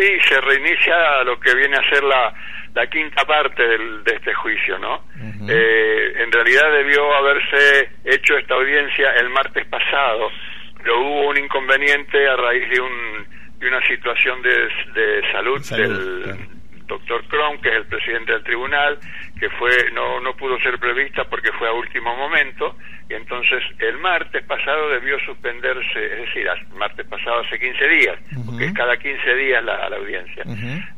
Sí, se reinicia lo que viene a ser la, la quinta parte del, de este juicio, ¿no? eh, en realidad debió haberse hecho esta audiencia el martes pasado, pero hubo un inconveniente a raíz de, un, de una situación de, de salud, del doctor Kron, que es el presidente del tribunal, que fue no, no pudo ser prevista porque fue a último momento, y entonces el martes pasado debió suspenderse, es decir, el martes pasado hace 15 días, porque es cada 15 días la, la audiencia.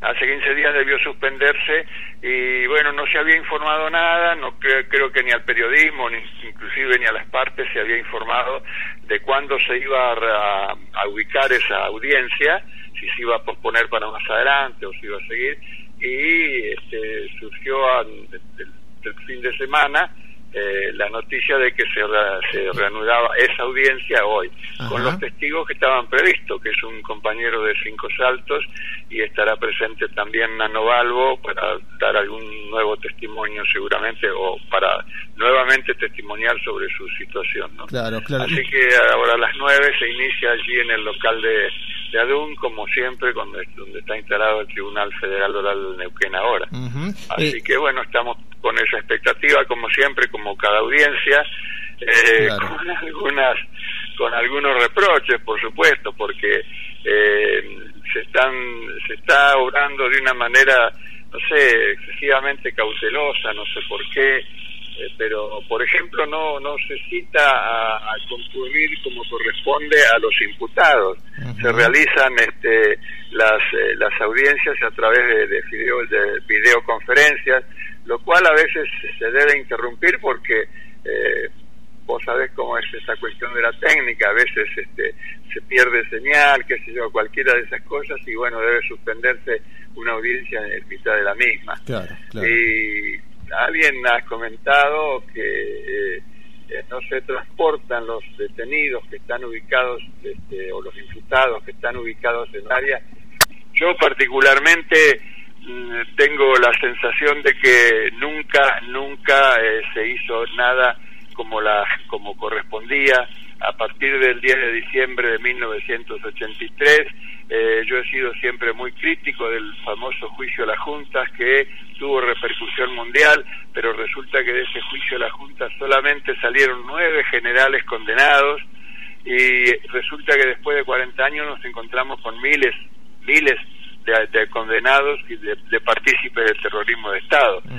Hace 15 días debió suspenderse y bueno, no se había informado nada, no creo, creo que ni al periodismo, ni inclusive ni a las partes se había informado de cuándo se iba a, a ubicar esa audiencia, si se iba a posponer para más adelante o si iba a seguir y este, surgió al, el, fin de semana eh, la noticia de que se, se reanudaba esa audiencia hoy, con los testigos que estaban previstos, que es un compañero de Cinco Saltos y estará presente también Nano Balbo para dar algún nuevo testimonio seguramente o para nuevamente testimoniar sobre su situación. ¿no? Claro, claro. Así que ahora a las nueve se inicia allí en el local de de ADUN, como siempre, donde, donde está instalado el Tribunal Federal Oral de Neuquén ahora. Así eh, que bueno, estamos con esa expectativa, como siempre, como cada audiencia, eh, con algunas con algunos reproches, por supuesto, porque eh, se están se está obrando de una manera, no sé, excesivamente cautelosa, no sé por qué, eh, pero por ejemplo no no se cita a, concurrir como corresponde a los imputados. Se realizan este las eh, las audiencias a través de, de, video, de videoconferencias lo cual a veces se debe interrumpir porque eh, vos sabés cómo es esa cuestión de la técnica, a veces este, se pierde señal, qué sé yo, cualquiera de esas cosas y bueno, debe suspenderse una audiencia en mitad de la misma. Claro, claro. Y alguien ha comentado que eh, no se transportan los detenidos que están ubicados este, o los imputados que están ubicados en el área. Yo particularmente tengo la sensación de que nunca, nunca eh, se hizo nada como la como correspondía. A partir del 10 de diciembre de 1983 eh, yo he sido siempre muy crítico del famoso juicio de las juntas que tuvo repercusión mundial, pero resulta que de ese juicio de la junta solamente salieron nueve generales condenados y resulta que después de 40 años nos encontramos con miles, miles de, condenados y de, de partícipes del terrorismo de Estado.